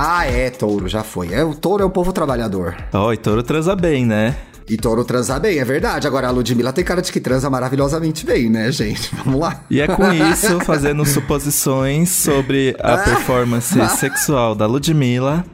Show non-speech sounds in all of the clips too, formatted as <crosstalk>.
Ah, é, touro, já foi. É, o touro é o povo trabalhador. Ó, oh, e touro transa bem, né? E touro transa bem, é verdade. Agora a Ludmilla tem cara de que transa maravilhosamente bem, né, gente? <laughs> Vamos lá. E é com isso, fazendo suposições sobre a <laughs> performance <laughs> sexual da Ludmilla,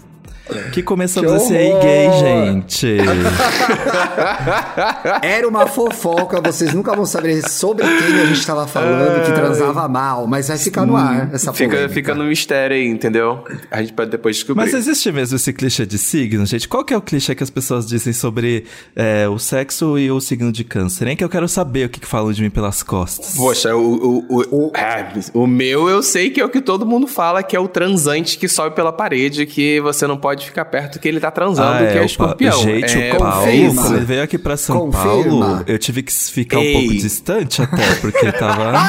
que começamos que a ser gay, gente. <laughs> Era uma fofoca, vocês nunca vão saber sobre quem a gente estava falando que transava mal, mas vai ficar no ar essa fica, fica no mistério aí, entendeu? A gente pode depois descobrir. Mas existe mesmo esse clichê de signo, gente? Qual que é o clichê que as pessoas dizem sobre é, o sexo e o signo de câncer? Nem que eu quero saber o que, que falam de mim pelas costas. Poxa, o, o, o, o, é, o meu eu sei que é o que todo mundo fala, que é o transante que sobe pela parede, que você não pode ficar perto que ele tá transando, ah, que é, é o escorpião. Gente, é, o Paulo, quando ele veio aqui pra São confirma. Paulo, eu tive que ficar Ei. um pouco distante até, porque tava... <laughs>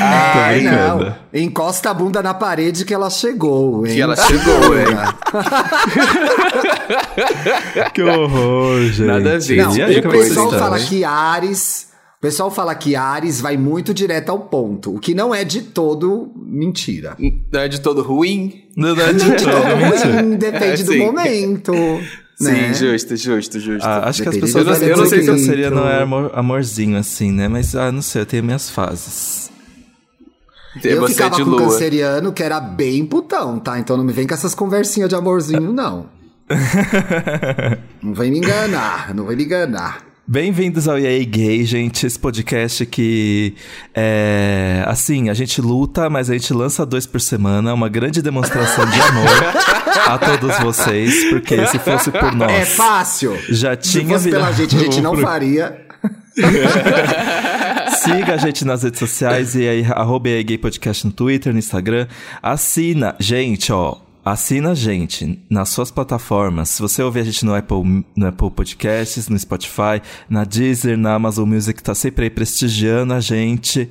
Ai, não. Encosta a bunda na parede que ela chegou, hein? Que ela chegou, <laughs> hein? que horror, gente. Nada a ver. Não, o pessoal fala que Ares pessoal fala que Ares vai muito direto ao ponto, o que não é de todo mentira. Não é de todo ruim? Não, não é de, todo ruim, depende é, do momento. <laughs> Sim, né? justo, justo, justo. Ah, acho Depende que as pessoas. Eu não, eu não sei se eu seria não é amor, amorzinho assim, né? Mas, ah, não sei, eu tenho minhas fases. Eu Você ficava com lua. canceriano que era bem putão, tá? Então não me vem com essas conversinhas de amorzinho, não. <laughs> não vem me enganar, não vai me enganar. Bem-vindos ao EA Gay, gente. Esse podcast que é assim, a gente luta, mas a gente lança dois por semana, uma grande demonstração de amor a todos vocês, porque se fosse por nós. É fácil. Já tinha se fosse pela gente, a gente não faria. <laughs> Siga a gente nas redes sociais e aí, arroba EA Gay Podcast no Twitter, no Instagram. Assina, gente, ó. Assina a gente nas suas plataformas. Se você ouvir a gente no Apple, no Apple Podcasts, no Spotify, na Deezer, na Amazon Music, tá sempre aí prestigiando a gente.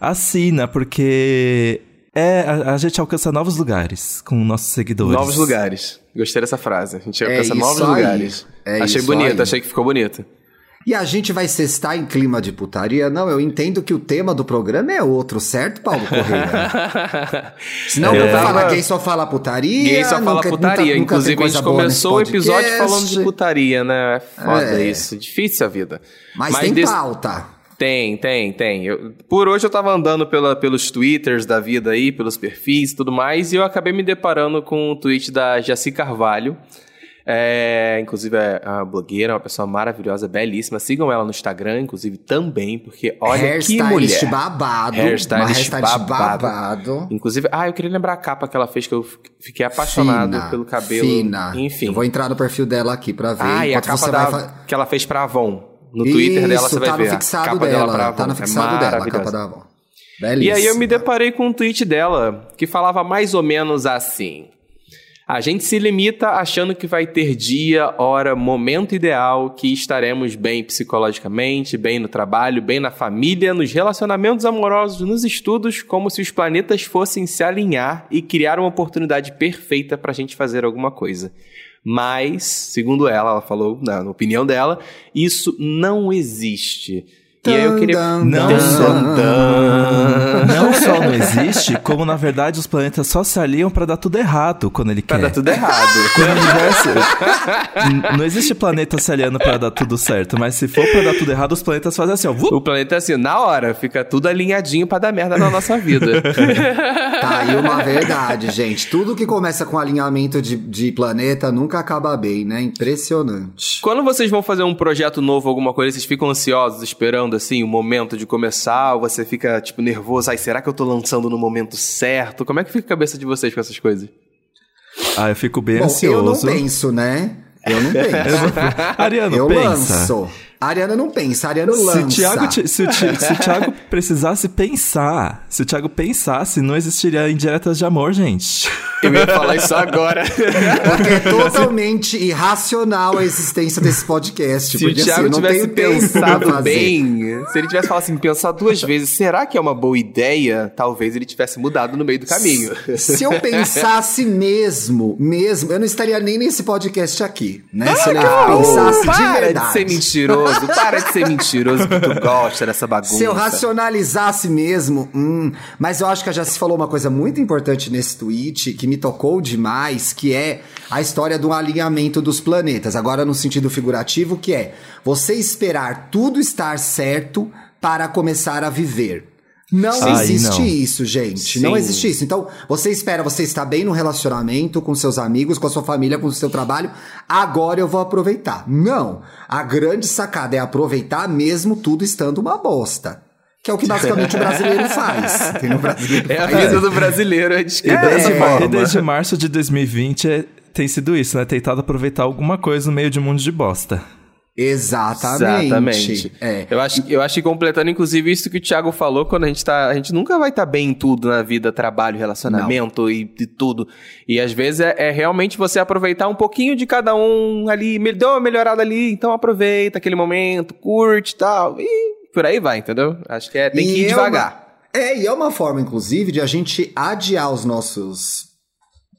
Assina, porque é, a, a, gente alcança novos lugares com nossos seguidores. Novos lugares. Gostei dessa frase. A gente é alcança é novos aí. lugares. É achei bonito, aí. achei que ficou bonito. E a gente vai cestar em clima de putaria? Não, eu entendo que o tema do programa é outro, certo, Paulo Correia? <laughs> Senão é, fala gay só fala putaria. Gay só fala nunca, putaria. Nunca, Inclusive, a gente começou o episódio falando de putaria, né? É foda é. isso. Difícil a vida. Mas, Mas tem desse... pauta. Tem, tem, tem. Eu, por hoje eu tava andando pela, pelos twitters da vida aí, pelos perfis e tudo mais, e eu acabei me deparando com o tweet da Jaci Carvalho, é, inclusive, é uma blogueira, uma pessoa maravilhosa, belíssima. Sigam ela no Instagram, inclusive, também, porque olha que mulher. babado. Hairstylist, hairstylist babado. babado. Inclusive, ah, eu queria lembrar a capa que ela fez, que eu fiquei apaixonado fina, pelo cabelo. Fina. Enfim. Eu vou entrar no perfil dela aqui pra ver. Ah, e a capa da, que ela fez pra Avon. No Isso, Twitter dela você vai tá ver. No fixado a capa dela, dela Avon. Tá no é fixado é dela, a capa da Avon. Belíssima. E aí eu me deparei com um tweet dela que falava mais ou menos assim. A gente se limita achando que vai ter dia, hora, momento ideal, que estaremos bem psicologicamente, bem no trabalho, bem na família, nos relacionamentos amorosos, nos estudos, como se os planetas fossem se alinhar e criar uma oportunidade perfeita para a gente fazer alguma coisa. Mas, segundo ela, ela falou, na opinião dela, isso não existe. E aí eu queria. Não só, não só não existe, como na verdade os planetas só se aliam para dar tudo errado quando ele pra quer. Pra dar tudo errado. <laughs> Quando o universo. não existe planeta se aliando para dar tudo certo, mas se for para dar tudo errado, os planetas fazem assim, ó. O planeta é assim, na hora, fica tudo alinhadinho para dar merda na nossa vida. <laughs> tá aí uma verdade, gente. Tudo que começa com alinhamento de, de planeta nunca acaba bem, né? Impressionante. Quando vocês vão fazer um projeto novo, alguma coisa, vocês ficam ansiosos, esperando assim, o momento de começar, ou você fica, tipo, nervoso, ai, será que eu tô lançando no momento certo? Como é que fica a cabeça de vocês com essas coisas? Ah, eu fico bem Bom, ansioso. Eu não penso, né? <laughs> Eu não penso. Ariano, eu pensa. lanço. A Ariana não pensa, a Ariana lança. Se o, Thiago, se, o, se o Thiago precisasse pensar, se o Thiago pensasse, não existiria indiretas de amor, gente. Eu ia falar isso agora. <laughs> Porque é totalmente irracional a existência desse podcast. Se o Thiago assim, tivesse pensado bem, se ele tivesse falado assim, pensar duas vezes, será que é uma boa ideia? Talvez ele tivesse mudado no meio do caminho. Se eu pensasse mesmo, mesmo, eu não estaria nem nesse podcast aqui, né? Se ele ah, pensasse de verdade. De ser mentiroso. Mentiroso. Para de ser mentiroso que tu gosta dessa bagunça. Se eu racionalizasse mesmo, hum, mas eu acho que a Jaci falou uma coisa muito importante nesse tweet que me tocou demais, que é a história do alinhamento dos planetas. Agora no sentido figurativo, que é você esperar tudo estar certo para começar a viver. Não existe não. isso, gente. Sim. Não existe isso. Então, você espera, você está bem no relacionamento com seus amigos, com a sua família, com o seu trabalho. Agora eu vou aproveitar. Não. A grande sacada é aproveitar mesmo tudo estando uma bosta. Que é o que basicamente o brasileiro <laughs> faz. Brasileiro é faz. a vida do brasileiro, é de desde, é. desde março de 2020 é, tem sido isso, né? Tentado aproveitar alguma coisa no meio de um mundo de bosta. Exatamente. Exatamente. É. Eu, acho, eu acho que completando, inclusive, isso que o Thiago falou, quando a gente tá. A gente nunca vai estar tá bem em tudo na vida, trabalho, relacionamento e, e, tudo. E às vezes é, é, realmente você aproveitar um pouquinho de cada um ali, deu uma melhorada ali, então aproveita aquele momento, curte e tal. E por aí vai, entendeu? Acho que é, tem e que ir é devagar. Uma, é, e é uma forma, inclusive, de a gente adiar os nossos.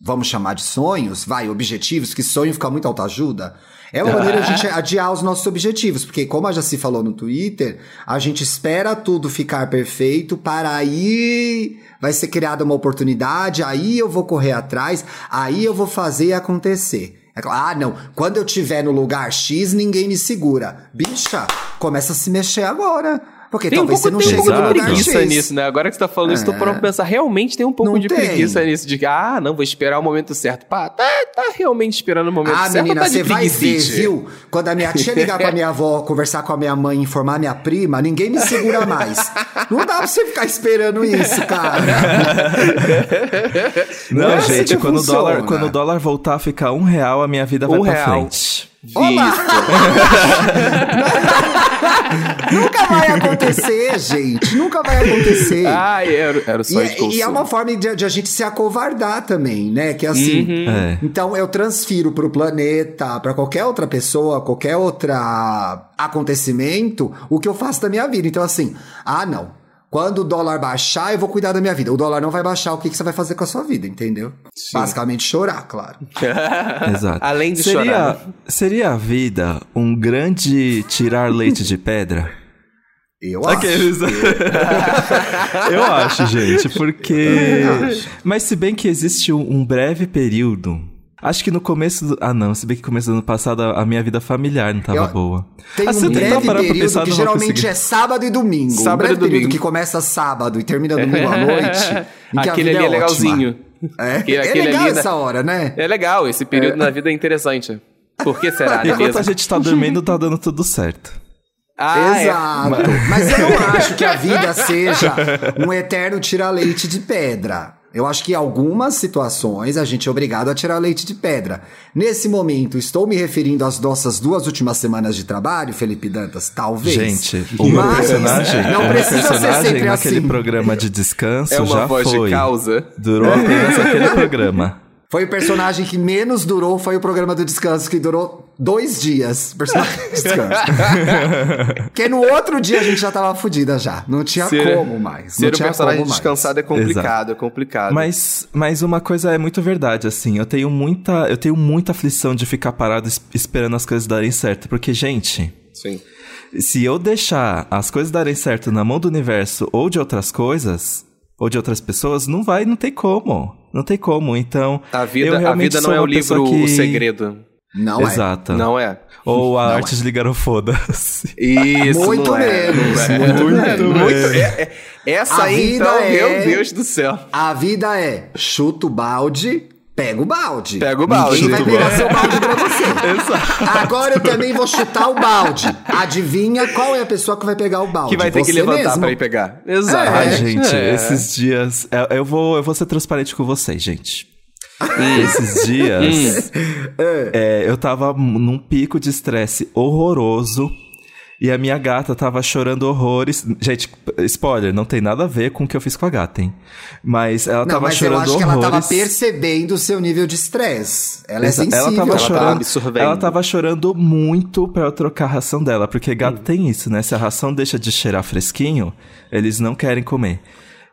Vamos chamar de sonhos, vai, objetivos, que sonho fica muito autoajuda. ajuda é uma maneira de a gente adiar os nossos objetivos, porque como a Jaci falou no Twitter, a gente espera tudo ficar perfeito para aí vai ser criada uma oportunidade, aí eu vou correr atrás, aí eu vou fazer acontecer. É ah, não, quando eu estiver no lugar X, ninguém me segura. Bicha, começa a se mexer agora. Porque tem talvez um pouco, você não chegue um pouco de preguiça nisso, né? Agora que você tá falando é. isso, tô pra pensar, realmente tem um pouco não de tem. preguiça nisso, de que, ah, não, vou esperar o momento certo. Pá, tá, tá realmente esperando o momento ah, certo. Ah, menina, tá você vai ver, viu? Quando a minha tia ligar pra <laughs> minha avó, conversar com a minha mãe, informar minha prima, ninguém me segura mais. não dá pra você ficar esperando isso, cara. não, não é assim gente, quando, o dólar, quando o dólar voltar a ficar um real, a minha vida um vai real. pra frente. Olá! <laughs> Nunca vai acontecer, gente. Nunca vai acontecer. Ai, era, era só e, e é uma forma de, de, a gente se acovardar também, né? Que é assim. Uhum. É. Então eu transfiro pro planeta, para qualquer outra pessoa, qualquer outro acontecimento, o que eu faço da minha vida. Então, assim, ah, não. Quando o dólar baixar, eu vou cuidar da minha vida. O dólar não vai baixar, o que, que você vai fazer com a sua vida, entendeu? Sim. Basicamente chorar, claro. <laughs> Exato. Além de seria, chorar. Seria a vida um grande tirar leite de pedra? Eu Aqueles... acho. <laughs> eu acho, gente, porque. Acho. Mas se bem que existe um breve período Acho que no começo do... Ah, não. Se bem que no começo do ano passado a minha vida familiar não tava eu... boa. Tem assim, um breve período pensar, que geralmente é sábado e domingo. Sábado um e domingo. que começa sábado e termina domingo à <laughs> noite. aquele ali é, é legalzinho. É, aquele, é legal ali, essa hora, né? É legal. Esse período é. na vida é interessante. Por que será, <laughs> Enquanto a gente tá dormindo, tá dando tudo certo. Ah, é. Exato. É. Mas eu não acho que a vida seja <laughs> um eterno tira-leite de pedra. Eu acho que em algumas situações a gente é obrigado a tirar leite de pedra. Nesse momento, estou me referindo às nossas duas últimas semanas de trabalho, Felipe Dantas? Talvez. Gente, o meu personagem, não precisa personagem ser sempre naquele assim. programa de descanso é uma já voz foi. De causa. Durou apenas aquele programa. Foi o personagem que menos durou, foi o programa do descanso, que durou dois dias. Personagem do descanso. <laughs> Porque no outro dia a gente já tava fodida já. Não tinha ser, como mais. Ser não tinha personagem como descansado mais. é complicado, Exato. é complicado. Mas, mas uma coisa é muito verdade, assim. Eu tenho muita, eu tenho muita aflição de ficar parado esperando as coisas darem certo. Porque, gente. Sim. Se eu deixar as coisas darem certo na mão do universo ou de outras coisas, ou de outras pessoas, não vai, não tem como. Não tem como. Então. A vida, a vida não é o livro que... O Segredo. Não Exato. é. Não é. Ou a não arte é. de ligar o foda-se. <laughs> Isso. Muito é. menos. É. Muito, muito menos. É, é, essa a aí, então, é, meu Deus do céu. A vida é chuta o balde, Pega o balde. Pega o balde. Ninguém vai pegar seu balde pra você. <laughs> Exato. Agora eu também vou chutar o balde. Adivinha qual é a pessoa que vai pegar o balde? Que vai ter você que levantar mesmo. pra ir pegar. Exato. É. Ai, gente, é. esses dias. Eu, eu, vou, eu vou ser transparente com vocês, gente. esses dias. é, eu tava num pico de estresse horroroso e a minha gata tava chorando horrores. Gente, spoiler, não tem nada a ver com o que eu fiz com a gata, hein? Mas ela não, tava mas chorando horrores. eu acho horrores. que ela tava percebendo o seu nível de estresse. Ela é sensível. Ela tava, ela chorando, tava ela tava chorando muito pra eu trocar a ração dela, porque gato hum. tem isso, né? Se a ração deixa de cheirar fresquinho, eles não querem comer.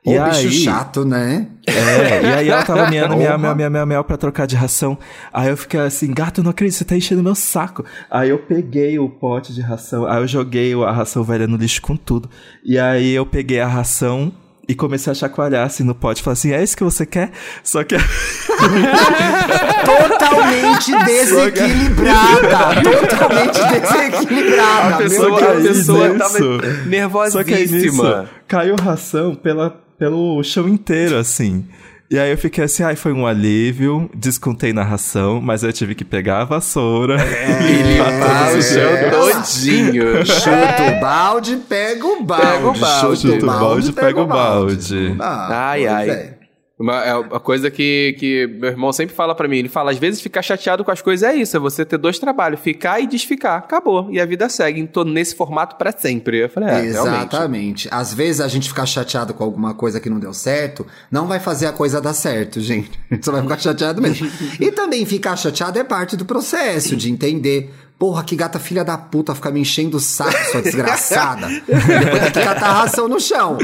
Ô, bicho chato, né? É, e aí ela tava miando, miau, miau, miau, miau, miau pra trocar de ração. Aí eu fiquei assim, gato, eu não acredito, você tá enchendo meu saco. Aí eu peguei o pote de ração, aí eu joguei a ração velha no lixo com tudo. E aí eu peguei a ração e comecei a chacoalhar assim no pote. Falei assim, é isso que você quer? Só que... <laughs> totalmente desequilibrada! <laughs> totalmente desequilibrada! A pessoa, a pessoa tava nervosíssima. Só que aí nisso, caiu ração pela, pelo chão inteiro, assim. E aí eu fiquei assim, ai, foi um alívio, descontei na ração, mas eu tive que pegar a vassoura é, <laughs> e limpar o chão todinho. <laughs> Chuta o balde, pega o balde. Pega o balde. Chuta o balde, pega o balde. Ah, ai, ai. É. Uma, é uma coisa que, que meu irmão sempre fala para mim. Ele fala, às vezes ficar chateado com as coisas é isso, é você ter dois trabalhos, ficar e desficar. Acabou. E a vida segue. Tô nesse formato para sempre. Eu falei, é, Exatamente. Realmente. Às vezes a gente ficar chateado com alguma coisa que não deu certo, não vai fazer a coisa dar certo, gente. <laughs> Só vai ficar chateado mesmo. e também ficar chateado é parte do processo de entender Porra, que gata filha da puta, ficar me enchendo o saco, sua desgraçada. <laughs> Depois tem que catar a ração no chão.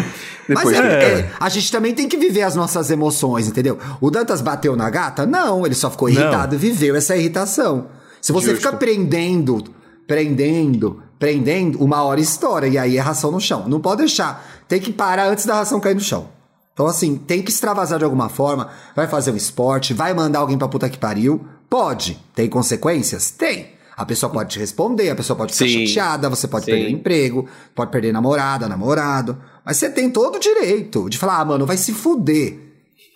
Depois, Mas é, é. É, a gente também tem que viver as nossas emoções, entendeu? O Dantas bateu na gata? Não, ele só ficou irritado e viveu essa irritação. Se você Justo. fica prendendo, prendendo, prendendo, uma hora estoura e aí é ração no chão. Não pode deixar. Tem que parar antes da ração cair no chão. Então, assim, tem que extravasar de alguma forma. Vai fazer um esporte, vai mandar alguém pra puta que pariu. Pode. Tem consequências? Tem. A pessoa pode te responder, a pessoa pode ficar Sim. chateada, você pode Sim. perder emprego, pode perder namorada, namorado. Mas você tem todo o direito de falar, ah, mano, vai se fuder.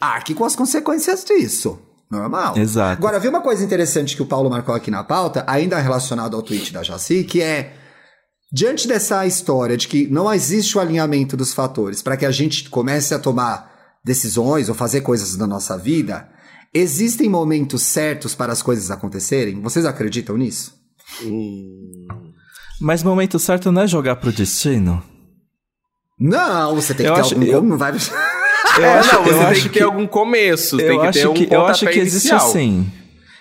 Arque com as consequências disso. Normal. Exato. Agora, vi uma coisa interessante que o Paulo marcou aqui na pauta, ainda relacionado ao tweet da Jaci, que é diante dessa história de que não existe o alinhamento dos fatores para que a gente comece a tomar decisões ou fazer coisas na nossa vida, Existem momentos certos para as coisas acontecerem? Vocês acreditam nisso? Hum. Mas momento certo não é jogar pro destino? Não, você tem que eu ter acho, algum... Eu... Não vai... <laughs> Eu é, acho, não, você tem que, que ter algum começo, tem que ter um que, Eu acho que existe inicial. assim.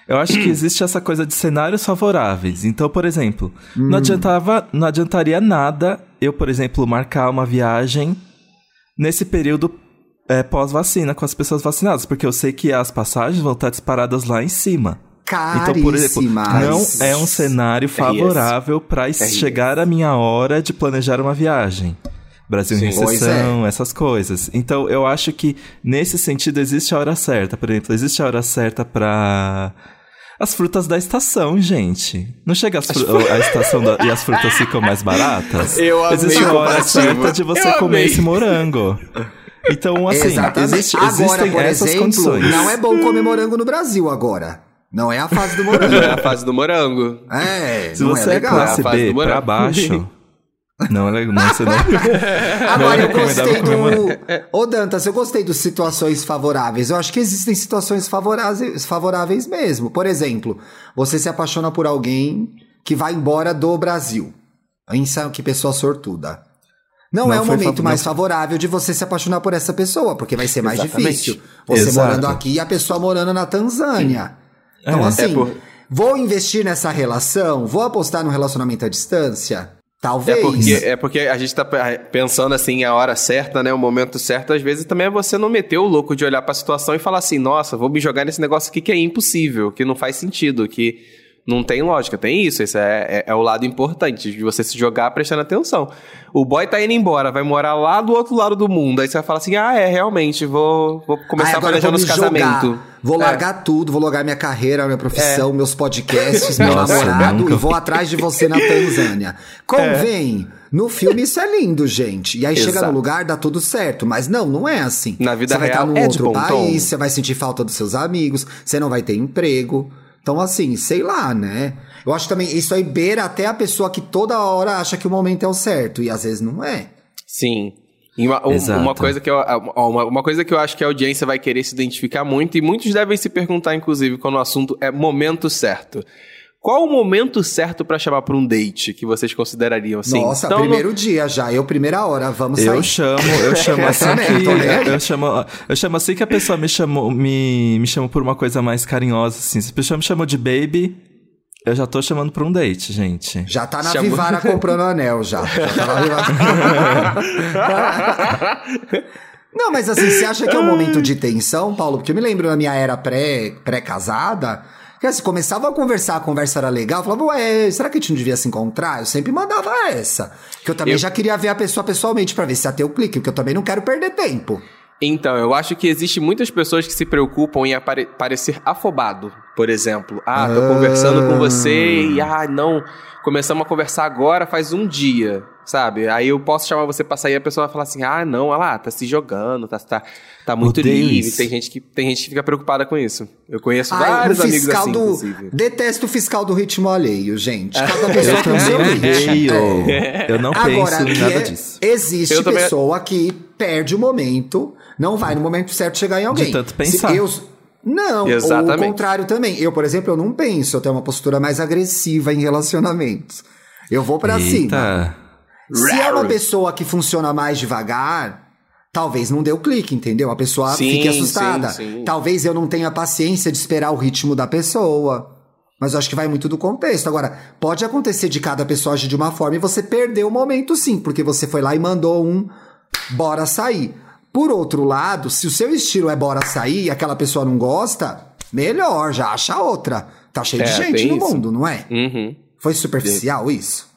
Eu acho que <clears throat> existe essa coisa de cenários favoráveis. Então, por exemplo, hum. não adiantava, não adiantaria nada eu, por exemplo, marcar uma viagem nesse período é, pós-vacina com as pessoas vacinadas, porque eu sei que as passagens vão estar disparadas lá em cima. Então, por exemplo, não é um cenário favorável para chegar a minha hora de planejar uma viagem. Brasil Sim, em recessão, é. essas coisas. Então, eu acho que nesse sentido existe a hora certa. Por exemplo, existe a hora certa para as frutas da estação, gente. Não chega a estação da, e as frutas ficam mais baratas? Eu amei Existe a hora certa de você comer esse morango. Então, <laughs> assim, existe, agora, existem por essas exemplo, condições. Não é bom comer morango no Brasil agora. Não é a fase do morango. <laughs> Não é a fase do morango. É, Se você é, legal. é classe B pra baixo... <laughs> Não é legal, não, você não. Agora, não é eu gostei do. Ô, Dantas, eu gostei dos situações favoráveis. Eu acho que existem situações favoráveis, favoráveis mesmo. Por exemplo, você se apaixona por alguém que vai embora do Brasil. Pensa que pessoa sortuda. Não, não é o momento mais favorável de você se apaixonar por essa pessoa, porque vai ser mais Exatamente. difícil. Você Exato. morando aqui e a pessoa morando na Tanzânia. Então, é, assim, é por... vou investir nessa relação? Vou apostar no relacionamento à distância? Talvez. É porque, é porque a gente tá pensando assim, a hora certa, né? O momento certo, às vezes também é você não meter o louco de olhar para a situação e falar assim, nossa, vou me jogar nesse negócio aqui que é impossível, que não faz sentido, que não tem lógica, tem isso. Esse é, é, é, o lado importante de você se jogar prestando atenção. O boy tá indo embora, vai morar lá do outro lado do mundo. Aí você vai falar assim: ah, é, realmente, vou, vou começar ah, a planejar nos casamentos. Vou é. largar tudo, vou largar minha carreira, minha profissão, é. meus podcasts, meu Nossa, namorado nunca. e vou atrás de você na Tanzânia. Convém. É. No filme isso é lindo, gente. E aí Exato. chega no lugar, dá tudo certo. Mas não, não é assim. Na vida você vai real estar num é outro país, você vai sentir falta dos seus amigos, você não vai ter emprego. Então, assim, sei lá, né? Eu acho também, isso aí beira até a pessoa que toda hora acha que o momento é o certo, e às vezes não é. Sim. Uma, uma, coisa que eu, uma, uma, coisa que eu acho que a audiência vai querer se identificar muito, e muitos devem se perguntar, inclusive, quando o assunto é momento certo. Qual o momento certo para chamar para um date que vocês considerariam assim? Nossa, então, primeiro no... dia já, eu primeira hora, vamos sair. Eu chamo, eu <laughs> chamo assim que eu chamo, eu chamo assim que a pessoa me chamou, me, me chamou por uma coisa mais carinhosa assim. Se a pessoa me chamou de baby, eu já tô chamando pra um date, gente. Já tá na Chamou... Vivara comprando anel, já. já tá na Vivara. <laughs> Não, mas assim, você acha que é um momento de tensão, Paulo? Porque eu me lembro na minha era pré- pré-casada, que assim, começava a conversar, a conversa era legal, falava, ué, será que a gente não devia se encontrar? Eu sempre mandava essa. Que eu também Eu- já queria ver a pessoa pessoalmente pra ver se ia ter o clique, porque eu também não quero perder tempo. Então, eu acho que existe muitas pessoas que se preocupam em apare- parecer afobado, por exemplo. Ah, tô Ah. conversando com você e, ah, não, começamos a conversar agora faz um dia, sabe? Aí eu posso chamar você pra sair e a pessoa vai falar assim, ah, não, olha lá, tá se jogando, tá, tá, tá muito Odeio livre. Tem gente, que, tem gente que fica preocupada com isso. Eu conheço Ai, vários o amigos fiscal assim, do. inclusive. Detesto o fiscal do ritmo alheio, gente. <laughs> Cada pessoa Eu tem o seu. É. <laughs> Eu não Agora, penso que em nada é- disso. Existe Eu também- pessoa que perde o momento, não vai no momento certo chegar em alguém. tanto Se pensar. eu- não, ou o Exatamente. contrário também. Eu, por exemplo, eu não penso, eu tenho uma postura mais agressiva em relacionamentos. Eu vou pra cima. Se é uma pessoa que funciona mais devagar, talvez não dê o clique, entendeu? A pessoa Sim, fique assustada. sim, sim. Talvez eu não tenha paciência de esperar o ritmo da pessoa. Mas eu acho que vai muito do contexto. Agora, pode acontecer de cada pessoa agir de uma forma e você perdeu o momento sim, porque você foi lá e mandou um bora sair. Por outro lado, se o seu estilo é bora sair e aquela pessoa não gosta, melhor, já acha outra. Tá cheio de É, gente tem no isso. mundo, não é? Uhum. Foi superficial isso?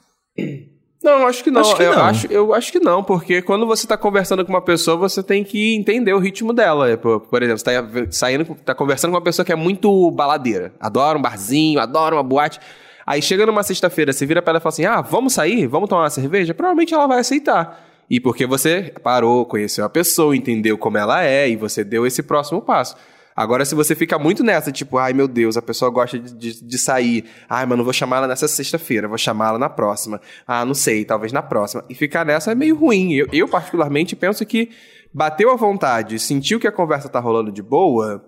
Não, acho que não. Acho que eu, não. Acho, eu acho que não, porque quando você tá conversando com uma pessoa, você tem que entender o ritmo dela. É, Por, por exemplo, você tá saindo, tá conversando com uma pessoa que é muito baladeira. Adora um barzinho, adora uma boate. Aí chega numa sexta-feira, você vira pra ela e fala assim: ah, vamos sair? Vamos tomar uma cerveja? Provavelmente ela vai aceitar. E porque você parou, conheceu a pessoa, entendeu como ela é e você deu esse próximo passo. Agora, se você fica muito nessa, tipo, ai meu Deus, a pessoa gosta de, de, de sair. Ai, mas não vou chamar ela nessa sexta-feira, vou chamar ela na próxima. Ah, não sei, talvez na próxima. E ficar nessa é meio ruim. Eu, eu particularmente, penso que bateu a vontade, sentiu que a conversa tá rolando de boa,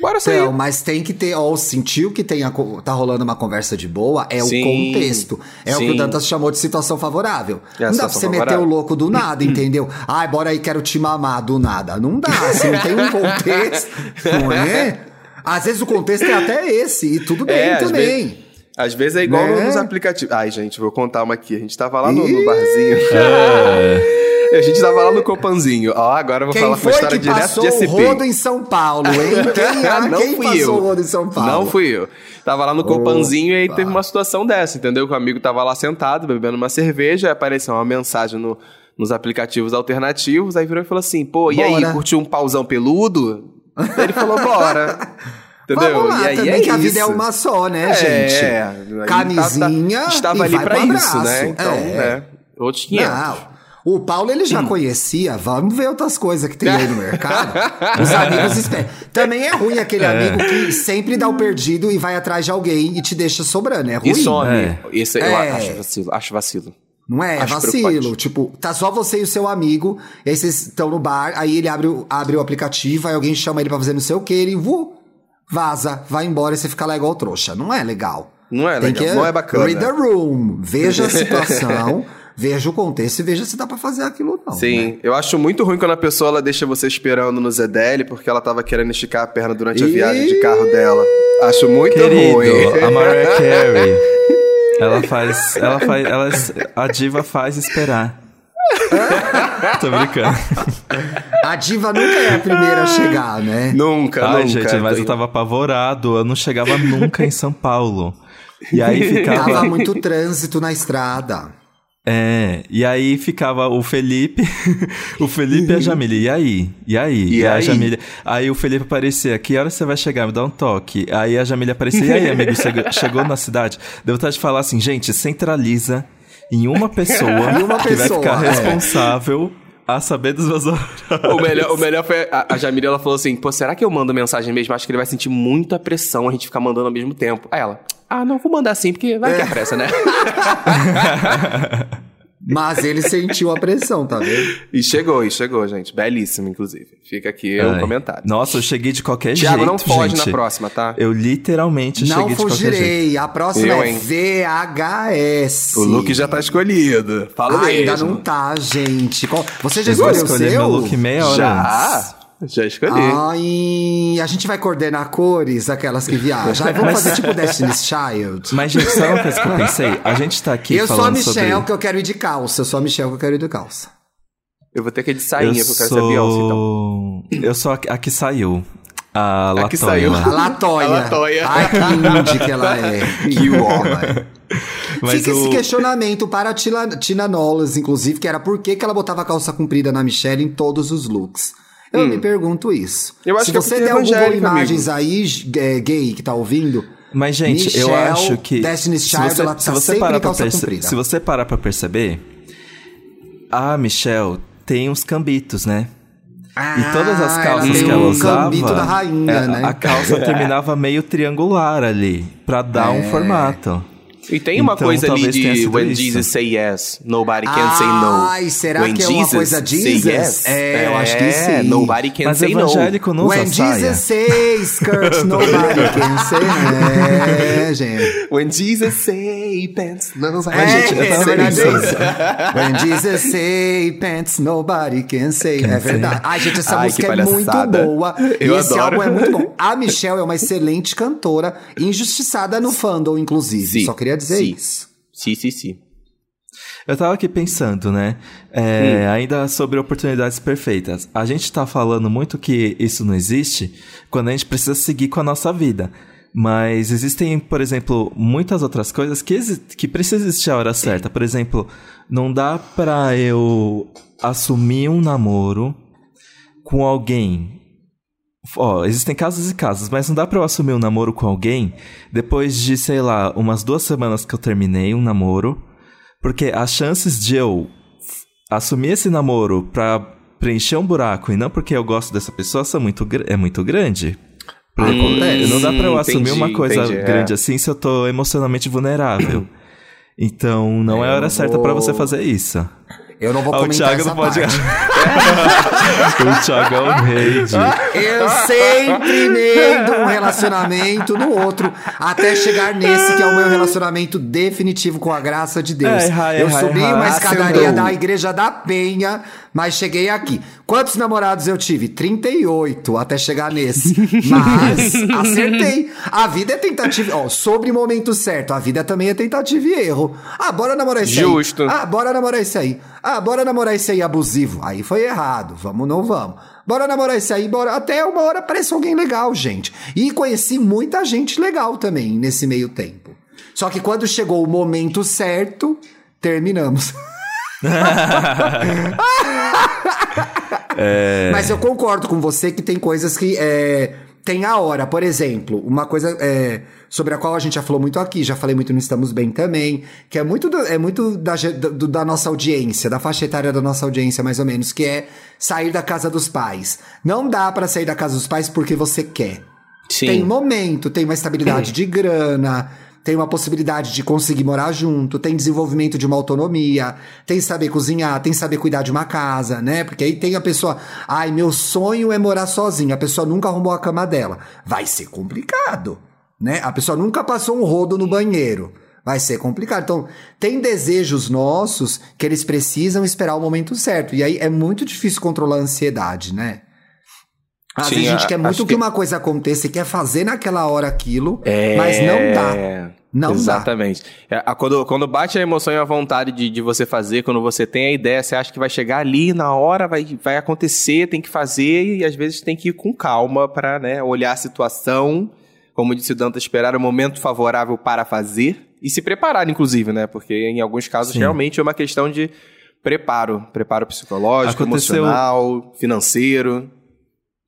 bora sair. Então, mas tem que ter, ou sentiu que tem a co- tá rolando uma conversa de boa, é Sim, o contexto. É o que sim. o Dantas chamou de situação favorável. É não dá pra você meter favorável. o louco do nada, entendeu? Ai, bora aí, quero te mamar do nada. Não dá, se não tem um <laughs> contexto, não é? Às vezes o contexto é até esse, e tudo bem É, às também. Às vezes é igual Né? nos aplicativos. Ai, gente, vou contar uma aqui. A gente tava lá no, no barzinho. <laughs> A gente tava lá no Copanzinho. Ó, agora eu vou Quem falar uma foi história que direto de o SP. rodo em São Paulo, hein? <laughs> Quem, ah, Não quem fui passou eu. o rodo em São Paulo? Não fui eu. Tava lá no Copanzinho e aí teve uma situação dessa, entendeu? Que o amigo tava lá sentado, bebendo uma cerveja, aí apareceu uma mensagem no- nos aplicativos alternativos, aí virou e falou assim, pô, e aí, Bora. curtiu um pauzão peludo? Aí ele falou, bora. <laughs> Entendeu? Vamos lá, e aí também é que a vida é uma só, né, É, gente? aí Camisinha tá- tá- estava ali pro isso, né? Então, É. né? Outros 500. Não. O Paulo ele Hum. já conhecia, vamos ver outras coisas que tem aí no <laughs> mercado. Os amigos esperam. Também é ruim aquele amigo que sempre dá o perdido e vai atrás de alguém e te deixa sobrando. É ruim. E some. É. Isso eu É. acho vacilo. Acho vacilo. Não é? É vacilo. Tipo, tá só você e o seu amigo, e aí vocês estão no bar, aí ele abre, o- abre o aplicativo, aí alguém chama ele pra fazer não sei o que, ele vu, vaza, vai embora e você fica lá igual trouxa. Não é legal. Não é Tem legal, que não é bacana. Read the room. Veja a <laughs> situação, veja o contexto e veja se dá pra fazer aquilo ou não. Sim, né? eu acho muito ruim quando a pessoa ela deixa você esperando no ZDL porque ela tava querendo esticar a perna durante a viagem de carro dela. Acho muito Querido, ruim. a Mariah <laughs> Carey. Ela faz. Ela faz. Ela, a diva faz esperar. <laughs> Tô brincando. A diva nunca é a primeira a chegar, né? Nunca, Ai, nunca. gente, mas eu tava apavorado. Eu não chegava nunca em São Paulo. E aí <laughs> ficava. Tava muito trânsito na estrada. É, e aí ficava o Felipe, <laughs> o Felipe e a Jamília, e aí? E aí? E a aí? Jamília, aí o Felipe aparecia, que hora você vai chegar? Me dá um toque. Aí a Jamília aparecia, e aí, <laughs> amigo, chegou, chegou na cidade? Deu vontade de falar assim, gente, centraliza em uma <laughs> pessoa, Em uma que vai pessoa, ficar é. responsável a saber dos meus horários. O melhor, o melhor foi a, a Jamila, ela falou assim: pô, será que eu mando mensagem mesmo? Acho que ele vai sentir muita pressão a gente ficar mandando ao mesmo tempo. Aí ela, ah, não, vou mandar sim, porque vai que é pressa, né? <laughs> Mas ele sentiu a pressão, tá vendo? e chegou, e chegou, gente. Belíssimo, inclusive. Fica aqui o Ai. comentário. Nossa, eu cheguei de qualquer Thiago, jeito, não foge gente. na próxima, tá? Eu literalmente Não cheguei de qualquer jeito. fugirei. A próxima Eu, é hein? VHS. O look já tá escolhido. Fala Ah, mesmo. ainda não tá, gente. Você já Eu escolheu o seu? meu look meia hora antes. Já? Já escolhi. Ai, a gente vai coordenar cores, aquelas que viajam. Vamos fazer tipo <laughs> Destiny's Child. Mas, gente, sabe uma coisa que eu pensei? A gente tá aqui eu sou a falando Michelle, sobre... que eu quero ir de calça. Eu sou a Michelle, que eu quero ir de calça. Eu vou ter que ir de sainha, porque eu quero ser Beyoncé, então. Eu sou a, a que saiu. A Latoya. que saiu. A Latoya. A Latoya. Ai, que indie que ela é. <laughs> Que homem. Mas Fica esse o- questionamento para a Tina, Tina Knowles, inclusive, que era por que, que ela botava a calça comprida na Michelle em todos os looks. Eu me pergunto isso. Eu acho Se que é você é der Google evangélica, Imagens aí, é, gay, que tá ouvindo, Mas, gente, eu Michelle, acho que. Destiny's se Child, você, ela se tá você sempre parar pra perce-. Se você parar pra perceber, a Michelle tem uns cambitos, né? E todas as Ah, calças tem que ela o usava. cambito da rainha, é, né? A calça <laughs> terminava meio triangular ali, pra dar um É. formato. E tem uma Então, coisa ali de When isso. Jesus say yes, nobody can say no. Ai, será When que é uma coisa say Jesus? yes, É, eu acho que é, sim. Nobody can Mas say no. evangélico não When. Jesus says skirts, <laughs> nobody can say. <laughs> É, gente. When Jesus say pants, nobody É, gente, eu é tava verdade pensando. isso. <laughs> When Jesus say pants, nobody can say. Can é verdade. Ai, gente, essa Ai, música que é muito boa. Eu e esse adoro. álbum é muito bom. A Michelle é uma excelente cantora, injustiçada no fandom, inclusive. Sim, Só queria dizer sim. isso. Sim, sim, sim. Eu tava aqui pensando, né? É, Hum. Ainda sobre oportunidades perfeitas. A gente tá falando muito que isso não existe quando a gente precisa seguir com a nossa vida. Mas existem, por exemplo, muitas outras coisas que, que precisa existir a hora certa. Por exemplo, não dá pra eu assumir um namoro com alguém. Ó, existem casos e casos, mas não dá pra eu assumir um namoro com alguém depois de, sei lá, umas duas semanas que eu terminei um namoro. Porque as chances de eu assumir esse namoro pra preencher um buraco e não porque eu gosto dessa pessoa são muito, é muito grande. Exemplo, Acontece. não dá pra eu assumir Entendi, uma coisa entendi, é. grande assim se eu tô emocionalmente vulnerável. Então, não é a hora certa pra vou- você fazer isso. Eu não vou Ah, o comentar Thiago essa não pode. parte. <laughs> o Thiago é o rei. Eu sempre emendo um relacionamento no outro, até chegar nesse que é o meu relacionamento definitivo com a graça de Deus. É, errar, eu errar, subi uma Ah, escadaria da igreja da Penha, mas cheguei aqui. Quantos namorados eu tive? 38 até chegar nesse. <laughs> Mas acertei. A vida é tentativa. Ó, sobre o momento certo, a vida também é tentativa e erro. Ah, bora namorar esse Justo. aí. Ah, bora namorar esse aí. Ah, bora namorar esse aí abusivo. Aí foi errado. Vamos, não vamos. Bora namorar esse aí, bora. Até uma hora aparece alguém legal, gente. E conheci muita gente legal também nesse meio tempo. Só que quando chegou o momento certo, terminamos. <laughs> <laughs> Mas eu concordo com você que tem coisas que é, tem a hora. Por exemplo, uma coisa é, sobre a qual a gente já falou muito aqui, já falei muito no Estamos Bem também, que é muito, do- é muito da, do- da nossa audiência, da faixa etária da nossa audiência, mais ou menos, que é sair da casa dos pais. Não dá pra sair da casa dos pais porque você quer. Sim. Tem momento, tem uma estabilidade de grana, tem uma possibilidade de conseguir morar junto, tem desenvolvimento de uma autonomia, tem saber cozinhar, tem saber cuidar de uma casa, né? Porque aí tem a pessoa, ai, meu sonho é morar sozinha, a pessoa nunca arrumou a cama dela. Vai ser complicado, né? A pessoa nunca passou um rodo no banheiro. Vai ser complicado. Então, tem desejos nossos que eles precisam esperar o momento certo. E aí é muito difícil controlar a ansiedade, né? Às vezes a gente quer muito que que- uma coisa aconteça e quer fazer naquela hora aquilo, É, mas não dá. Não Exatamente. É, quando, quando bate a emoção e a vontade de, de você fazer, quando você tem a ideia, você acha que vai chegar ali na hora, vai, vai acontecer, tem que fazer, e às vezes tem que ir com calma para né, olhar a situação, como disse o Danta, esperar o momento favorável para fazer e se preparar, inclusive, né? Porque em alguns casos Sim. realmente é uma questão de preparo. Preparo psicológico, Aconteceu- emocional, financeiro.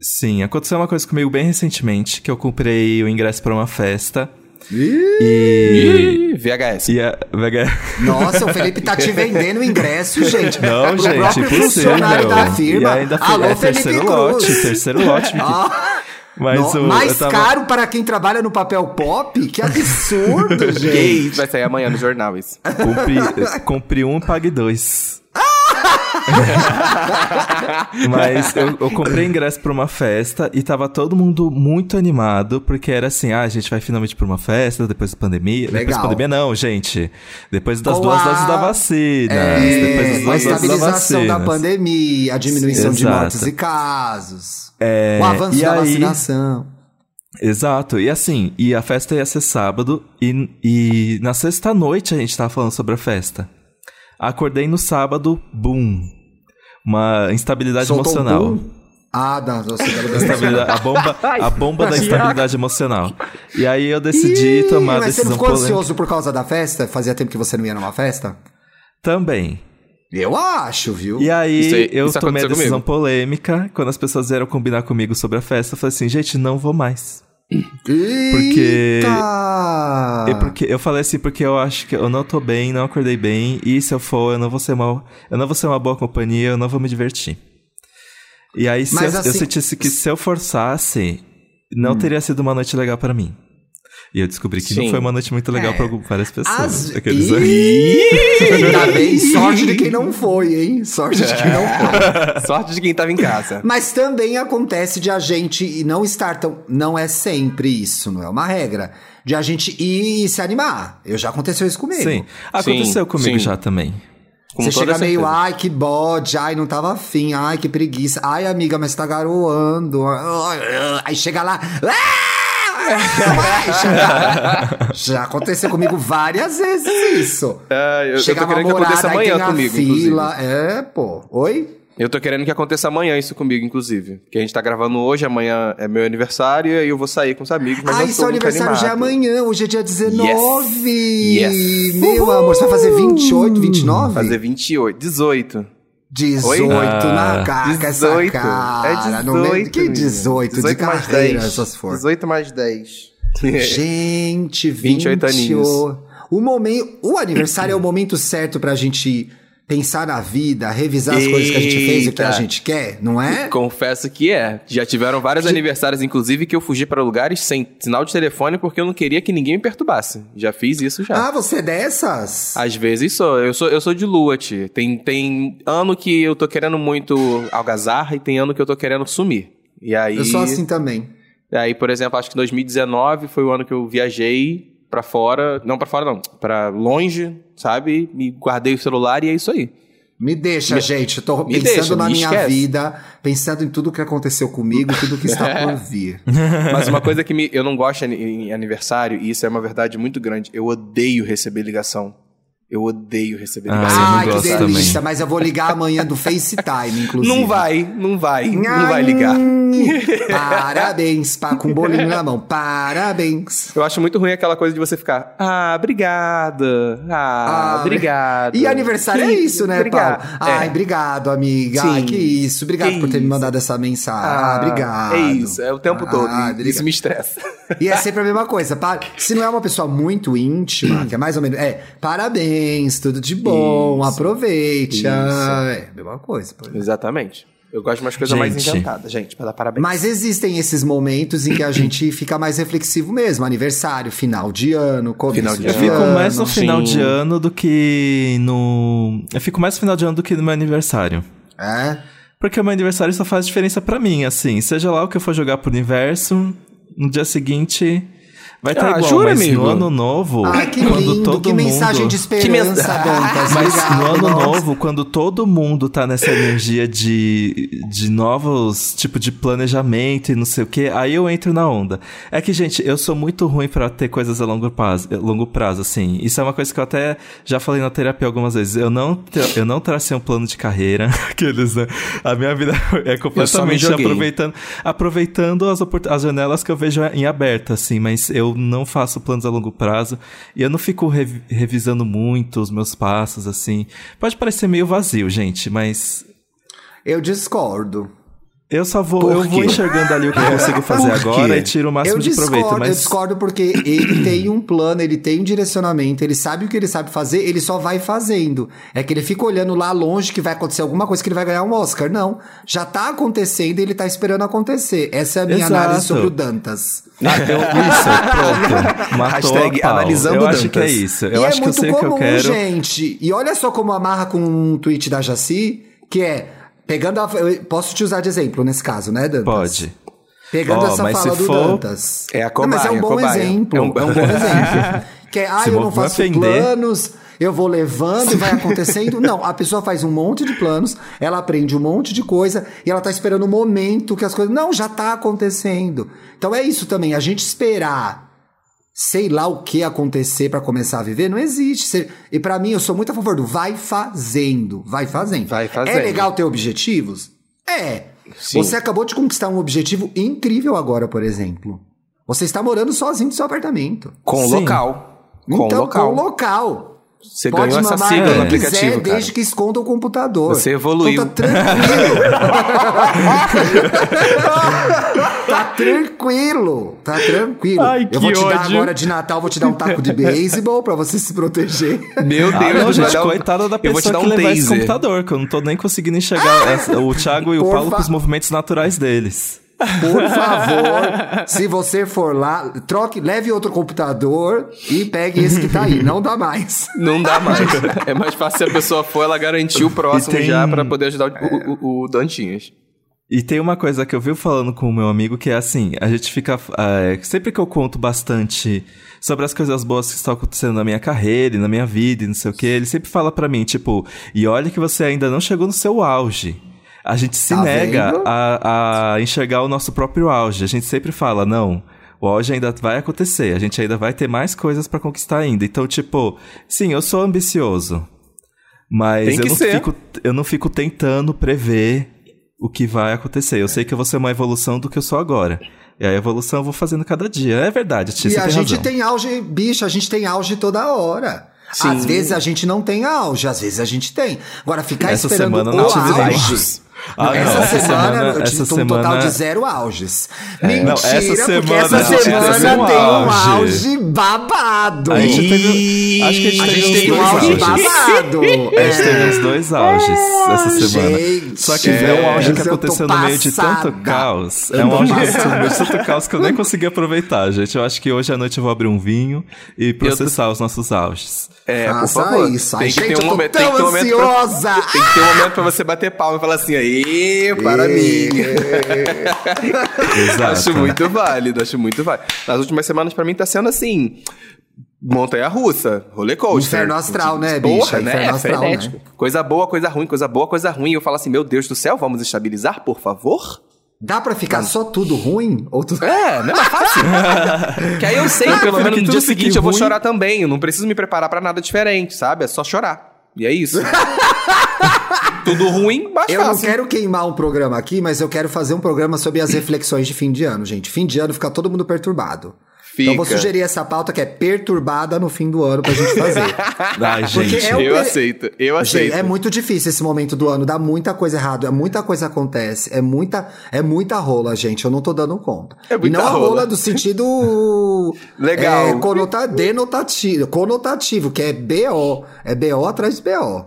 Sim, aconteceu uma coisa comigo bem recentemente, que eu comprei o ingresso pra uma festa. E. VHS. E a VH... Nossa, o Felipe tá te vendendo ingresso, gente. Não, Pro gente, próprio funcionário impossível. da firma. E ainda Alô, é Felipe terceiro Cruz. lote, terceiro lote. Ah, Mas no- o, mais tava- caro para quem trabalha no papel pop? Que absurdo, Que <laughs> gente. isso, vai sair amanhã no jornal isso. Compre, compre um e pague dois. <laughs> Mas eu, eu comprei ingresso pra uma festa e tava todo mundo muito animado, porque era assim, ah, a gente vai finalmente pra uma festa depois da pandemia. Depois Legal. da pandemia não, gente. Depois das Com duas a- doses da vacina. É, depois das a duas doses da estabilização da vacina. pandemia, a diminuição de Exato. mortes e casos. É, o avanço da aí- vacinação. Exato, e assim, e a festa ia ser sábado, e, e na sexta noite a gente tava falando sobre a festa. Acordei no sábado, boom. uma instabilidade Soltou um emocional. pum. Ah, quero <laughs> Instabilidade- a bomba, <laughs> a bomba da instabilidade emocional. E aí eu decidi tomar a Mas você decisão não ficou polêmica. ansioso por causa da festa? Fazia tempo que você não ia numa festa? Também. Eu acho, viu? E aí Isso aí- eu isso tomei a decisão comigo. polêmica. Quando as pessoas vieram combinar comigo sobre a festa, eu falei assim, gente, não vou mais. Porque... E porque eu falei assim, porque eu acho que eu não tô bem, não acordei bem, e se eu for, eu não vou ser mal, eu não vou ser uma boa companhia, eu não vou me divertir. E aí, se eu, eu assim- sentisse que se eu forçasse, não teria sido uma noite legal pra mim. E eu descobri que não Sim. foi uma noite muito legal É. pra algum- várias pessoas. As... Aqueles- Ainda bem, sorte de quem não foi, hein? Sorte de quem não foi. <laughs> Sorte de quem tava em casa. Mas também acontece de a gente e não estar tão. Não é sempre isso, não é uma regra. De a gente ir e se animar. Eu já aconteceu isso comigo. Sim. Aconteceu Sim, comigo sim. já também. Com Você chega meio, certeza. ai, que bode, ai, não tava afim, ai, que preguiça, ai, amiga, mas tá garoando. Aí chega lá. "Ah, Já, <laughs> já aconteceu comigo várias vezes isso. É, eu, eu tô Chega querendo que namorada, aconteça aí amanhã comigo, fila. inclusive. É, pô. Oi? Eu tô querendo que aconteça amanhã isso comigo, inclusive. Que a gente tá gravando hoje, amanhã é meu aniversário, e aí eu vou sair com os amigos, mas Ai, não seu tô muito aniversário já é animado. amanhã, hoje é dia 19. Yes. Meu Uhul. amor, você vai fazer 28, 29? Fazer 28, 18. 18 Oi? na Ah, cara, com essa 18. cara. é 18. no meio, que menino. 18? 18 de mais carreira, 10. essas for. 18 mais 10. Gente, <laughs> 28 28 aninhos. O, momento, o aniversário é o momento certo pra gente pensar na vida, revisar as coisas que a gente fez e o que a Eita. gente quer, não é? <laughs> Confesso que é. Já tiveram vários aniversários, inclusive, que eu fugi para lugares sem sinal de telefone porque eu não queria que ninguém me perturbasse. Já fiz isso já. Ah, você é dessas? Às vezes sou. Eu sou, eu sou de lua, tia. Tem, tem ano que eu tô querendo muito algazarra e tem ano que eu tô querendo sumir. E aí. Eu sou assim também. E aí, por exemplo, acho que 2019 foi o ano que eu viajei pra fora. Não pra fora, não. Pra longe, sabe? Me guardei o celular e é isso aí. Me deixa, Me- gente. Eu tô pensando deixa, na minha esquece. vida, pensando em tudo que aconteceu comigo, tudo que está <laughs> por vir. Mas uma coisa que me- eu não gosto em aniversário, e isso é uma verdade muito grande, eu odeio receber ligação. Eu odeio receber Ah, ligação. eu não Ai, que delícia, também. mas eu vou ligar amanhã do FaceTime, inclusive. Não vai, não vai, não vai ligar. Parabéns, pá, com um bolinho na mão. Parabéns. Eu acho muito ruim aquela coisa de você ficar, ah, obrigada, ah, Ah, obrigado. E aniversário é isso, né, obrigado. Paulo? Ai, É. obrigado, amiga. Ai, Sim. que isso. Obrigado Que por ter me isso. mandado essa mensagem. Ah, obrigado. É isso, é o tempo todo. Ah, e obrigado. isso me estressa. E é sempre a mesma coisa. Se não é uma pessoa muito íntima, <clears throat> que é mais ou menos. É, parabéns, tudo de bom, Isso. aproveite. Isso. Ah, é, mesma coisa. Exatamente. Eu gosto de umas coisas mais Gente. inventadas, gente, pra dar parabéns. Mas existem esses momentos em que a gente <clears throat> fica mais reflexivo mesmo. Aniversário, final de ano, começo Final de de Eu ano. fico mais no Sim. final de ano do que no. Eu fico mais no final de ano do que no meu aniversário. É? Porque o meu aniversário só faz diferença pra mim, assim. Seja lá o que eu for jogar pro universo, no dia seguinte vai estar Ah, igual. jura, mas amigo? no ano novo, Ah, que quando lindo, todo que mundo... mensagem de esperança, mensa- <laughs> Dantas. Mas Obrigado, no ano nossa. novo, quando todo mundo tá nessa energia de, de novos tipo de planejamento e não sei o que, aí eu entro na onda. É que, gente, eu sou muito ruim pra ter coisas a longo prazo, a longo prazo, assim. Isso é uma coisa que eu até já falei na terapia algumas vezes. Eu não, eu não tracei um plano de carreira. <laughs> Aqueles, né? A minha vida é completamente aproveitando, aproveitando as, as janelas que eu vejo em aberto, assim, mas eu não faço planos a longo prazo e eu não fico revi- revisando muito os meus passos, assim. Pode parecer meio vazio, gente, mas Eu discordo. Eu só vou, Por eu vou enxergando ali o que eu consigo fazer agora e tiro o máximo eu de discordo, proveito, Eu mas discordo porque ele tem um plano, ele tem um direcionamento, ele sabe o que ele sabe fazer, ele só vai fazendo. É que ele fica olhando lá longe que vai acontecer alguma coisa que ele vai ganhar um Oscar. Não. Já tá acontecendo e ele tá esperando acontecer. Essa é a minha Exato. análise sobre o Dantas. Ah, eu, isso, pronto. Matou Hashtag a pau. analisando Eu acho que é Dantas. isso. Eu e acho é que eu muito sei o que eu comum, quero. gente. E olha só como amarra com um tweet da Jaci, que é pegando a, eu posso te usar de exemplo nesse caso, né, Dantas? Pode. Pegando Ó, essa mas fala se do for- Dantas. É a Não, mas é cobaia, um a bom cobaia. exemplo. É É um- um, bom exemplo. Que é, ah, <laughs> Se eu não faço ofender. planos, eu vou levando e vai acontecendo. não, a pessoa faz um monte de planos, ela aprende um monte de coisa e ela tá esperando o momento que as coisas. Não, já tá acontecendo. Então é isso também, a gente esperar sei lá o que acontecer para começar a viver, não existe. Você- e pra mim, eu sou muito a favor do vai fazendo, vai fazendo. Vai fazendo. É legal ter objetivos? É. Sim. Você acabou de conquistar um objetivo incrível agora, por exemplo. Você está morando sozinho no seu apartamento. Com Sim. local. Com então, local. com local. Você Pode ganhou essa sigla no quiser, aplicativo, cara. desde que esconda o computador. Você evoluiu. Então tá tranquilo. <laughs> tá tranquilo. Tá tranquilo. Ai, Eu vou que te dar ódio. agora de Natal, vou te dar um taco de beisebol pra você se proteger. Meu Ah, Deus, não, vai gente, dar um- coitada da Eu vou te pessoa dar que um levar esse taser. computador, que eu não tô nem conseguindo enxergar essa- o Thiago e o Paulo fa- com os movimentos naturais deles. Por favor, se você for lá, troque, leve outro computador e pegue esse que tá aí. Não dá mais. Não dá mais. é mais fácil se a pessoa for, ela garantir o próximo tem- já pra poder ajudar o, o, o Dantinhas. E tem uma coisa que eu vi falando com o meu amigo que é assim, a gente fica. é, sempre que eu conto bastante sobre as coisas boas que estão acontecendo na minha carreira e na minha vida e não sei o que, ele sempre fala pra mim, tipo, e olha que você ainda não chegou no seu auge. A gente se Tá nega a, a enxergar o nosso próprio auge. A gente sempre fala, não. O auge ainda vai acontecer, a gente ainda vai ter mais coisas pra conquistar ainda. Então, tipo, sim, eu sou ambicioso. Mas eu não, fico, eu não fico tentando prever o que vai acontecer. Eu sei que eu vou ser uma evolução do que eu sou agora. E a evolução eu vou fazendo cada dia. É verdade, Tia, E a tem gente razão. tem auge, bicho, a gente tem auge toda hora. Sim. Às vezes a gente não tem auge, às vezes a gente tem. Agora, ficar Essa esperando semana o não tive auge. Ah, Não, não, essa, essa semana, semana- eu tive essa um total semana- de zero auges. É, Mentira, não, essa porque semana essa gente semana teve um tem um auge. babado. A gente teve, acho que a gente A teve gente tem um dois auge babado. A gente teve uns dois auges essa semana. gente, Só que é um auge que aconteceu no meio de tanto caos. É um auge que aconteceu no meio de tanto caos que eu nem consegui aproveitar, gente. Eu acho que hoje à noite eu vou abrir um vinho e processar os nossos auges. É, por Faça favor. isso. Tem Ai, que gente, ter um momento, tem que ter tão um momento pra, tem que ter um momento pra você bater palma e falar assim, aí, para mim. <laughs> Exato. Acho muito válido, acho muito válido. Nas últimas semanas, pra mim, tá sendo assim. Montanha russa, roller coaster. Inferno astral, né, Porra, bicha? né? Inferno É astral, frenético. né? Coisa boa, coisa ruim, coisa boa, coisa ruim. Eu falo assim, meu Deus do céu, vamos estabilizar, por favor? Dá pra ficar só tudo ruim? Ou tudo... É, não é fácil. <laughs> que aí eu sei, pelo menos no dia seguinte eu vou ruim. chorar também. Eu não preciso me preparar pra nada diferente, sabe? É só chorar. E é isso. <laughs> Tudo ruim, mais Eu não quero queimar um programa aqui, mas eu quero fazer um programa sobre as reflexões de fim de ano, gente. Fim de ano fica todo mundo perturbado. Então eu vou Fica. sugerir essa pauta que é perturbada no fim do ano pra gente fazer. <laughs> Ai, gente. é o Eu aceito, eu Gente, aceito. é muito difícil esse momento do ano, dá muita coisa errada, é muita coisa acontece, é muita, é muita rola, gente, eu não tô dando conta. É e muita não a rola, rola. do sentido <laughs> Legal. é, conota, denotativo, conotativo, que é BO, é BO atrás de BO.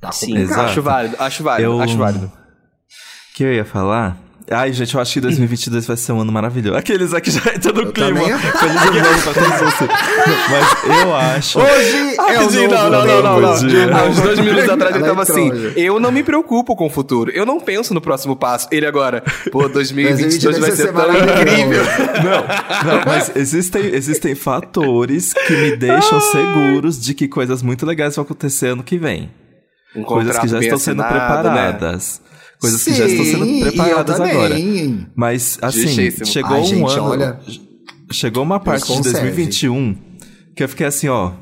Tá Sim, Exato. acho válido, acho válido, Eu- acho válido. O que eu ia falar? Ai, gente, eu acho que 2022 vai ser um ano maravilhoso. Aqueles aqui já entram no clima. também. Feliz ano novo pra todos vocês. Mas eu acho... Hoje é o novo não, não, não, não, não. Há uns dois minutos atrás ele tava assim: eu não me preocupo com o futuro, eu não penso no próximo passo. Ele agora, pô, 2022 vai ser tão maravilhoso. incrível. Não, não, mas existem, existem fatores que me deixam seguros de que coisas muito legais vão acontecer ano que vem. Um Coisas que já estão sendo assinado, né? preparadas. Coisas que já estão Sim, sendo preparadas agora. Mas, assim, Justíssimo. chegou Ai, um gente, ano. olha. Chegou uma parte de conserve. 2021 que eu fiquei assim, ó.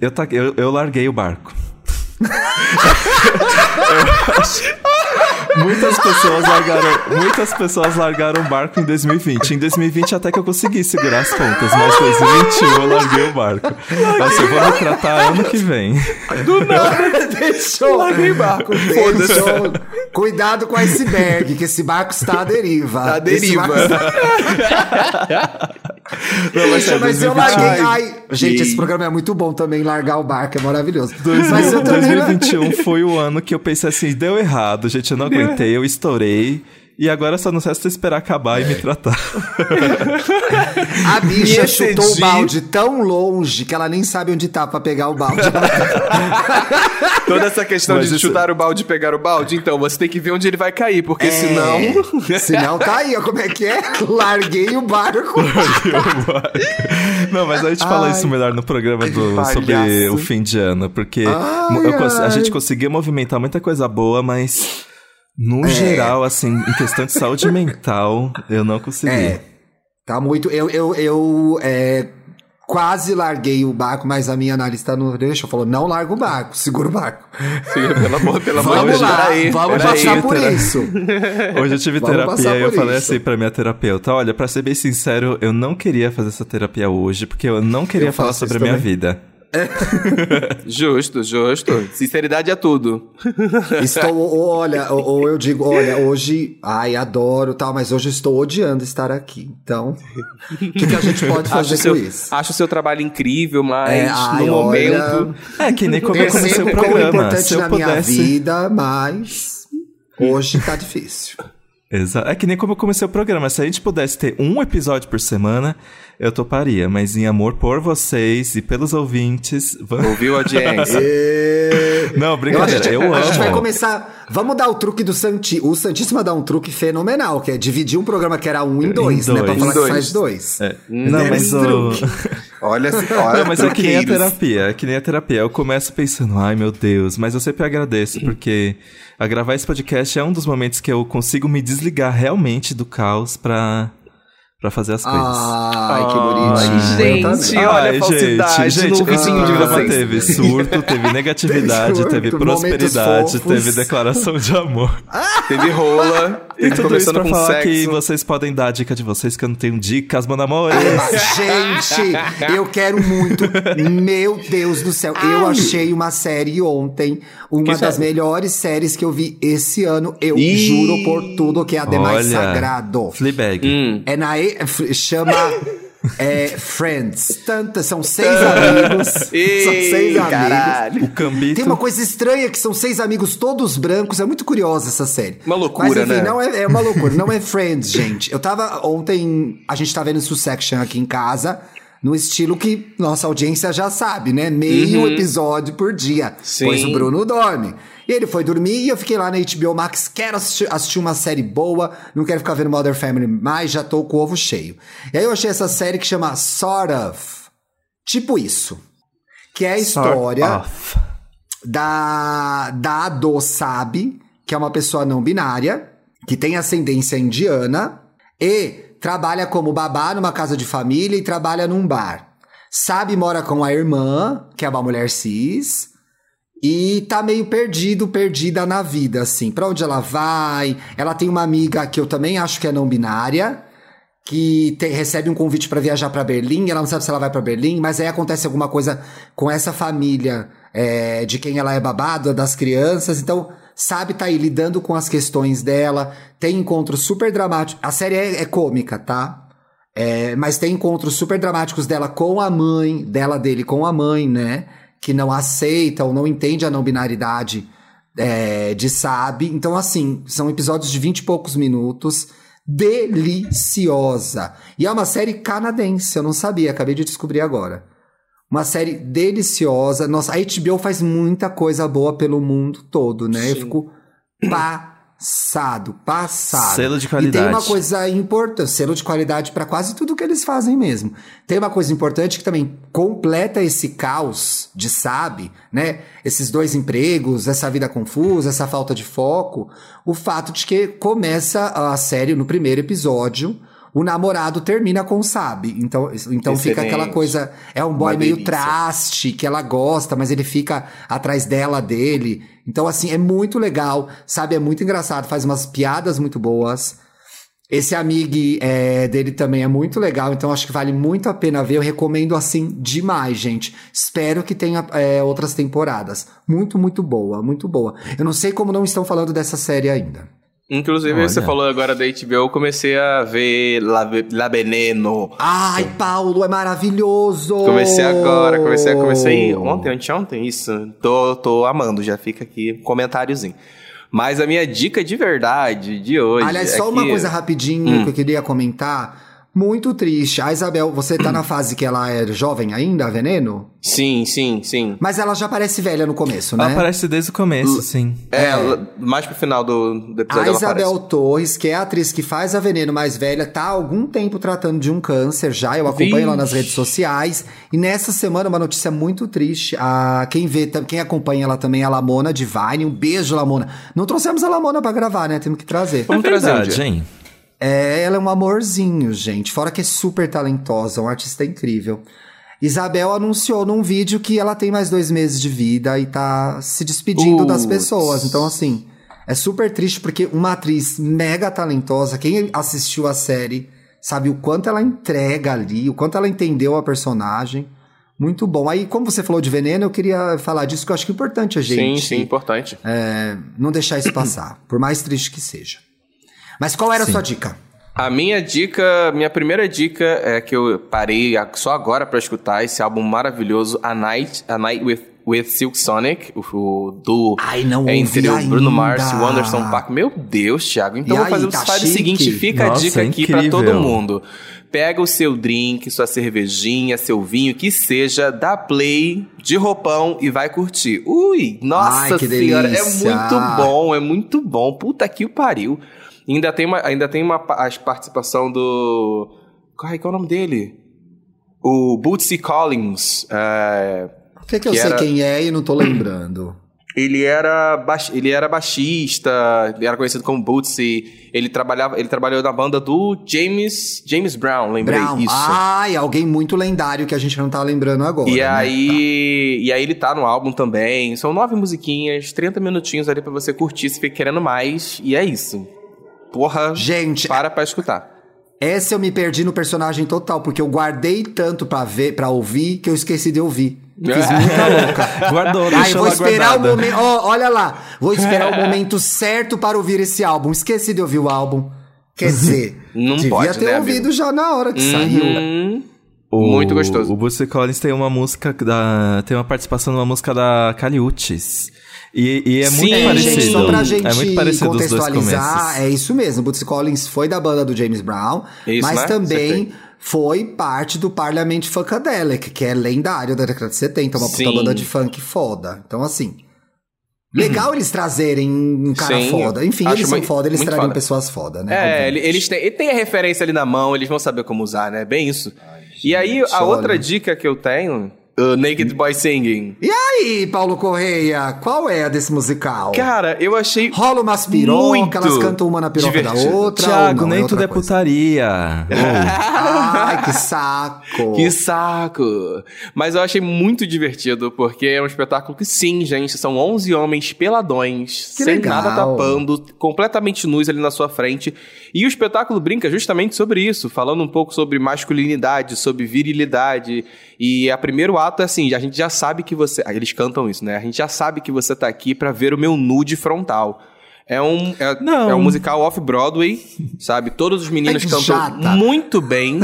Eu, ta- eu, eu larguei o barco. <laughs> Muitas pessoas largaram, muitas pessoas largaram o barco em 2020. Em 2020 até que eu consegui segurar as pontas, mas em 2021 eu larguei o barco. Nossa, eu vou me tratar ano que vem. Deixou. Larguei o barco, Deixou. Cuidado com o iceberg, que esse barco está à deriva. À Esse deriva. <laughs> Não, mas, é, mas eu 2020 larguei. Ai, gente, esse programa é muito bom também. Largar o barco é maravilhoso. Mas eu também. 2021 foi o ano que eu pensei assim, deu errado, gente, eu não aguentei, eu estourei. E agora só não resta esperar acabar e me tratar. A bicha chutou o balde tão longe que ela nem sabe onde tá pra pegar o balde. <laughs> Toda essa questão Mas de isso- chutar o balde e pegar o balde, então você tem que ver onde ele vai cair, porque senão. É. <laughs> Senão tá aí, ó. Como é que é? Larguei o barco. <laughs> Não, mas a gente fala isso melhor no programa do, sobre o fim de ano, porque Ai, a ai. gente conseguiu movimentar muita coisa boa, mas no É. geral, assim, em questão de saúde <laughs> mental, eu não consegui. É. Tá muito. Eu, eu, eu, é, Quase larguei o barco, mas a minha analista não deixou. Falou, não larga o barco, segura o barco. Sim, pelo amor, pelo amor de Vamos Deus. lá, vamos passar por isso. Hoje eu tive terapia e eu falei isso. assim pra minha terapeuta: olha, pra ser bem sincero, eu não queria fazer essa terapia hoje, porque eu não queria Eu falar sobre a minha vida. <laughs> Justo, justo. Sinceridade é tudo. Estou, ou, olha, ou, ou eu digo, olha, hoje, ai, adoro tal, mas hoje estou odiando estar aqui. Então, o que, que a gente pode <laughs> Acho fazer o seu, com isso? acho o seu trabalho incrível, mas É, ai, no olha, momento. É, que nem É comecei o sempre como programa. importante Se eu na minha pudesse. vida, mas hoje tá difícil. Exa- É que nem como eu comecei o programa. Se a gente pudesse ter um episódio por semana, eu toparia. Mas em amor por vocês e pelos ouvintes. Ouviu, audiência? E... <laughs> Não, Eu, a, brincadeira, gente, eu, a gente vai amo. começar. Vamos dar o truque do Santi. O Santíssima dá um truque fenomenal, que é dividir um programa que era um em dois, né? Pra dois. falar Em dois. que faz dois. É. Não, Deve mas o... truque. <laughs> Olha, olha Não, mas é que nem a terapia, é que nem a terapia. Eu começo pensando, ai meu Deus, mas eu sempre agradeço, porque a gravar esse podcast é um dos momentos que eu consigo me desligar realmente do caos pra, pra fazer as coisas. Ai, que Ai, bonitinho. gente, também. olha a falsidade esse programa vocês. teve surto, teve <laughs> negatividade, Teve surto, teve momentos prosperidade, teve declaração de amor. Teve rola. E teve tudo isso começando pra falar sexo. que vocês podem dar a dica de vocês, que eu não tenho dicas, mano amor. Gente, eu quero muito. Meu Deus do céu. Eu achei uma série ontem, uma Que das série? melhores séries que eu vi esse ano. Eu Ih. juro por tudo que é a demais Olha, sagrado. Fleabag. Hum. É na E- f- chama <laughs> é, Friends. Tanta, são seis amigos. <laughs> são seis Ei, amigos. caralho. O Cambito. Tem uma coisa estranha que são seis amigos todos brancos. É muito curiosa essa série. Uma loucura, Mas, enfim, né? Não é, é uma loucura. Não é Friends, gente. Eu tava ontem. A gente tá vendo Succession aqui em casa. No estilo que nossa audiência já sabe, né? Meio episódio por dia. Uhum. Sim. Pois o Bruno dorme. E ele foi dormir e eu fiquei lá na HBO Max. Quero assistir, assistir uma série boa. Não quero ficar vendo Mother Family mais. Já tô com o ovo cheio. E aí eu achei essa série que chama Sort of. Tipo isso. Que é a história da, da Ado Sabe, que é uma pessoa não binária, que tem ascendência indiana e trabalha como babá numa casa de família e trabalha num bar. Sabe mora com a irmã, que é uma mulher cis, e tá meio perdido, perdida na vida, assim. Pra onde ela vai? Ela tem uma amiga que eu também acho que é não binária, que te- recebe um convite pra viajar pra Berlim, ela não sabe se ela vai pra Berlim, mas aí acontece alguma coisa com essa família é, de quem ela é babada, das crianças, então sabe tá aí lidando com as questões dela, tem encontros super dramáticos. A série é, é cômica, tá? É, mas tem encontros super dramáticos dela com a mãe, dela dele com a mãe, né? Que não aceita ou não entende a não binaridade é, de Sabe. Então, assim, são episódios de 20 e poucos minutos. Deliciosa. E é uma série canadense, eu não sabia, acabei de descobrir agora. Uma série deliciosa. Nossa, a HBO faz muita coisa boa pelo mundo todo, né? Eu Sim. fico passado, passado. Selo de E tem qualidade. uma coisa importante, selo de qualidade para quase tudo que eles fazem mesmo. Tem uma coisa importante que também completa esse caos de sabe, né? Esses dois empregos, essa vida confusa, essa falta de foco, o fato de que começa a série no primeiro episódio, o namorado termina com sabe. Então, então fica aquela coisa, é um boy Uma meio delícia. traste que ela gosta, mas ele fica atrás dela dele. Então assim, é muito legal, sabe? É muito engraçado, faz umas piadas muito boas. Esse amigo é, dele também é muito legal, então acho que vale muito a pena ver. Eu recomendo assim demais, gente. Espero que tenha é, outras temporadas. Muito, muito boa, muito boa. Eu não sei como não estão falando dessa série ainda. Inclusive, Olha. você falou agora da HBO, eu comecei a ver La, La Veneno. Ai, Paulo, é maravilhoso! Comecei agora, comecei, comecei ontem, anteontem, isso. Tô, tô amando, já fica aqui um comentáriozinho. Mas a minha dica de verdade de hoje. Aliás, é só uma que- coisa rapidinho que eu queria comentar. Muito triste. A Isabel, você tá na fase que ela é jovem ainda, a Veneno? Sim, sim, sim. Mas ela já parece velha no começo, né? Ela aparece desde o começo, sim. É, mais pro final do, do episódio A ela Isabel aparece. Torres, que é a atriz que faz a Veneno mais velha, tá há algum tempo tratando de um câncer já. Eu acompanho Vixe. ela nas redes sociais. E nessa semana, uma notícia muito triste. A, quem vê, quem acompanha ela também é a Lamona Divine. Um beijo, Lamona. Não trouxemos a Lamona pra gravar, né? Temos que trazer. Vamos é trazer um verdade, dia. hein? É, ela é um amorzinho, gente. Fora que é super talentosa, um artista incrível. Isabel anunciou num vídeo que ela tem mais dois meses de vida e tá se despedindo das Putz. pessoas. Então, assim, é super triste porque uma atriz mega talentosa, quem assistiu a série sabe o quanto ela entrega ali, o quanto ela entendeu a personagem. Muito bom. Aí, como você falou de veneno, eu queria falar disso, que eu acho que é importante a Sim, gente sim, importante. é, não deixar isso passar, por mais triste que seja. Mas qual era Sim. a sua dica? A minha dica, minha primeira dica é que eu parei só agora pra escutar esse álbum maravilhoso, A Night, A Night with, with Silk Sonic, o, o do Ai, não é entre o Bruno ainda. Mars e o Anderson Paak. Meu Deus, Thiago. Então E vou aí, fazer o tá seguinte, fica Nossa, a dica é aqui pra incrível. todo mundo. Pega o seu drink, sua cervejinha, seu vinho, que seja, dá play de roupão e vai curtir. Ui, nossa Ai, que senhora, é delícia. muito bom, é muito bom. Puta que o pariu. E Ainda tem uma, ainda tem uma a participação do. Ai, qual é o nome dele? O Bootsy Collins. é, que, que eu Que sei era- quem é e não tô lembrando? ele era, baix- ele era baixista, ele era conhecido como Bootsy. Ele trabalhava, ele trabalhou na banda do James, James Brown, lembrei Brown. isso. Ai, alguém muito lendário que a gente não tá lembrando agora. E né? aí, e aí ele tá no álbum também. São nove musiquinhas, 30 minutinhos ali pra você curtir se fica querendo mais. E é isso. Porra, Gente, para pra escutar. essa eu me perdi no personagem total, porque eu guardei tanto pra ver, para ouvir, que eu esqueci de ouvir. Fiz muita louca. <laughs> Guardou, Aí vou esperar guardada. o momento. ó, olha lá. Vou esperar o <laughs> momento certo para ouvir esse álbum. Esqueci de ouvir o álbum. Quer <laughs> dizer, Não devia pode, ter né, ouvido amigo? já na hora que saiu. Uhum. O, Muito gostoso. O Bootsy Collins tem uma música da. tem uma participação numa música da Caliutes. E, e é muito Sim, É, parecido. gente, só pra gente é muito parecido contextualizar, é isso mesmo. Bootsy Collins foi da banda do James Brown, Isso, mas né? também foi parte do Parliament Funkadelic, que é lendário da década de 70, uma puta banda de funk foda. Então, assim, legal eles trazerem um cara Sim, foda. Enfim, eles são foda, eles trariam foda. pessoas foda, né? É, Obviamente. eles têm, ele tem a referência ali na mão, eles vão saber como usar, né? Bem isso. e aí, a olha. outra dica que eu tenho, o Naked Boy Singing. E aí, Paulo Correia, qual é a desse musical? Cara, eu achei Rola umas pirocas, elas cantam uma na piroca da divertido. outra. ou Thiago, não, nem outra tudo é putaria. <laughs> Ai, que saco. Que saco! Mas eu achei muito divertido, porque é um espetáculo que, sim, gente, são 11 homens peladões, Que sem legal. nada tapando, completamente nus ali na sua frente. E o espetáculo brinca justamente sobre isso, falando um pouco sobre masculinidade, sobre virilidade. E a primeiro ato é assim, a gente já sabe que você... ah, Eles cantam isso, né? A gente já sabe que você tá aqui pra ver o meu nude frontal. É um, é, é um musical off-Broadway, sabe? Todos os meninos que cantam muito bem.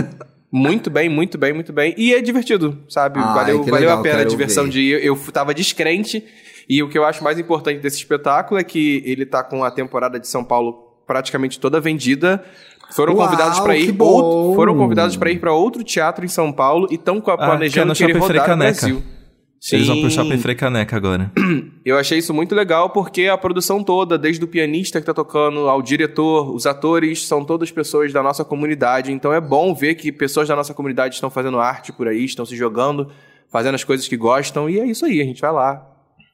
Muito bem, muito bem, muito bem. E é divertido, sabe? Ai, valeu valeu legal, a pena a diversão ver. de ir. Eu tava descrente. E o que eu acho mais importante desse espetáculo é que ele tá com a temporada de São Paulo praticamente toda vendida. Foram Uau, convidados para ir outro, foram convidados para ir para outro teatro em São Paulo e estão é planejando no que Shopping Frei rodar no Caneca. Brasil. Eles vão pro Sim. Shopping Frei Caneca agora. Eu achei isso muito legal porque a produção toda, desde o pianista que tá tocando ao diretor, os atores, são todas pessoas da nossa comunidade. Então é bom ver que pessoas da nossa comunidade estão fazendo arte por aí, estão se jogando, fazendo as coisas que gostam. E é isso aí, a gente vai lá,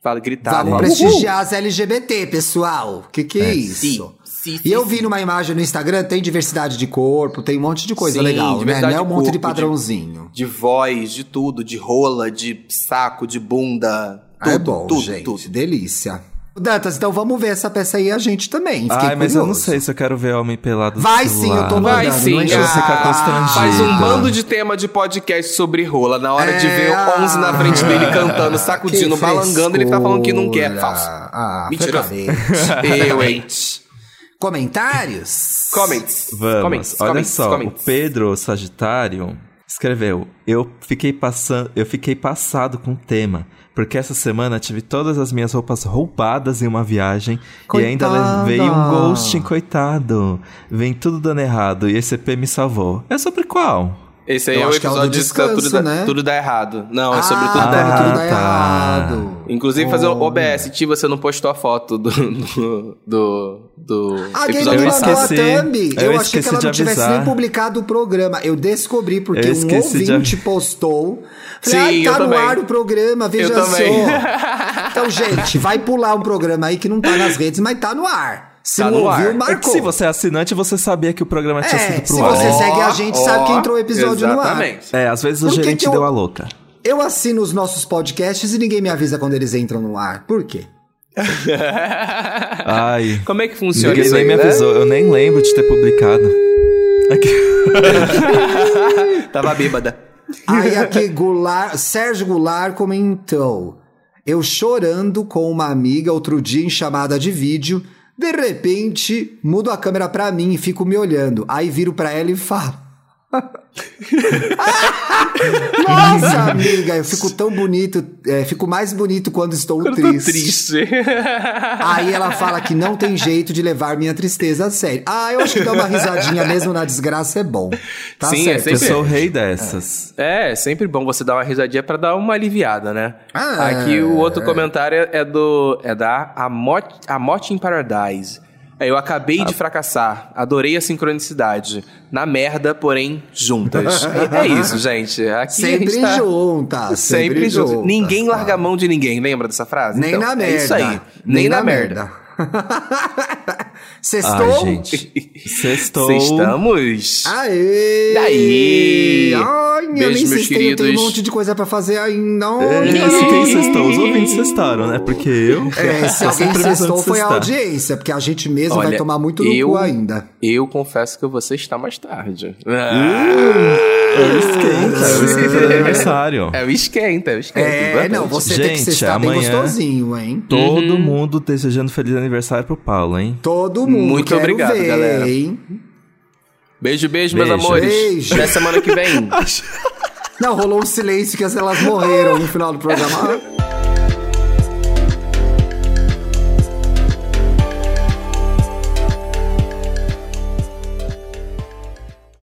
fala, gritar. Vamos fala, prestigiar as LGBT, pessoal. Que que é, isso? Sim, sim, E eu sim, vi numa imagem no Instagram, tem diversidade de corpo, tem um monte de coisa Sim, legal, né? Não é um de monte de corpo, de- padrãozinho. De voz, de tudo, de rola, de saco, de bunda. Ah, é Tudo, bom, tudo, gente. tudo. Delícia. Dantas, então vamos ver essa peça aí a gente também. Fiquei Ai, mas eu não sei se eu quero ver homem pelado Vai sim, eu tô Vai mandando, sim, não o vou ficar constrangido. Faz um bando de tema de podcast sobre rola. Na hora de É, ver o 11 na frente dele cantando, sacudindo, balangando, ele tá falando que não quer. Falso. Ah, Mentira. <laughs> Eu, hein? Comentários? Comments. Vamos, Comments, olha comments, só, comments. o Pedro Sagitário escreveu: Eu fiquei passando, eu fiquei passado com o tema, porque essa semana tive todas as minhas roupas roubadas em uma viagem e ainda levei um ghosting, coitado. Vem tudo dando errado e esse EP me salvou. É sobre qual? Esse aí Eu é o que é o do episódio de tudo, descanso, dá, né? tudo dá errado. Não, é sobre ah, tudo dá tá, errado. tudo dá tá. errado. Inclusive, fazer o Oh. OBS, Ti, você não postou a foto do, <laughs> do, do, do A episódio me Eu mandou a thumb. Eu Eu, achei que ela de não tivesse avisar. nem publicado o programa. Eu descobri porque Eu um de ouvinte avi- postou. Falei, Sim, ai, tá eu no também. ar o programa, veja Eu também. só. <laughs> Então, gente, vai pular um programa aí que não tá nas redes, mas tá no ar. Se Tá não no ar. ouviu, É que marcou. se você é assinante, você sabia que o programa tinha É, sido se pro ar. você né? segue a gente, sabe que entrou o episódio no ar. Exatamente. É, às vezes o gerente que eu- deu a louca. Eu assino os nossos podcasts e ninguém me avisa quando eles entram no ar. Por quê? <laughs> Ai. Como é que funciona Ninguém isso nem aí, me né? avisou, eu nem lembro de ter publicado. Aqui. <laughs> <laughs> Tava bêbada. Aí aqui, Goulart, Sérgio Goulart comentou. Eu chorando com uma amiga outro dia em chamada de vídeo. De repente, mudo a câmera pra mim e fico me olhando. Aí viro pra ela e falo. <laughs> Nossa, amiga, eu fico tão bonito, é, fico mais bonito quando estou Eu tô triste. triste. Aí ela fala que não tem jeito de levar minha tristeza a sério. Ah, eu acho que dar uma risadinha mesmo na desgraça é bom. Tá Sim, é certo. Eu sempre- sou o rei dessas. É, é sempre bom você dar uma risadinha pra dar uma aliviada, né? Ah, Aqui o outro comentário é- é do é da Amot, Amot in Paradise. É, eu acabei Ah. de fracassar. Adorei a sincronicidade. Na merda, porém, juntas. é, <laughs> é isso, gente. Aqui Sempre gente tá juntas. Sempre, Sempre juntas. Ninguém larga a mão de ninguém. Lembra dessa frase? Nem Então, na é merda. isso aí. Nem, na, merda. <laughs> Sextou? Ai, gente. Sextou. Estamos. Aê! Daí! Ai, eu Beijo, nem meus sextei, eu tenho um monte de coisa pra fazer ainda. É, se quem sextou? Os ouvintes sextaram, né? Porque eu. É, se <laughs> eu alguém sextou foi a sextar. audiência, porque a gente mesmo vai Olha, tomar muito no eu, cu ainda. Eu confesso que você está mais tarde. É o esquenta, é o esquenta do aniversário. É o esquenta, é o esquenta. É, não, você tem que Gente, sextar bem amanhã- gostosinho, hein? Todo mundo desejando feliz aniversário pro Paulo, hein? Todo mundo Muito quero obrigado, ver, galera. hein? Beijo, beijo, meus Beijo. amores. Beijo. Até semana que vem. <laughs> Não, rolou um silêncio que elas morreram no final do programa. <laughs>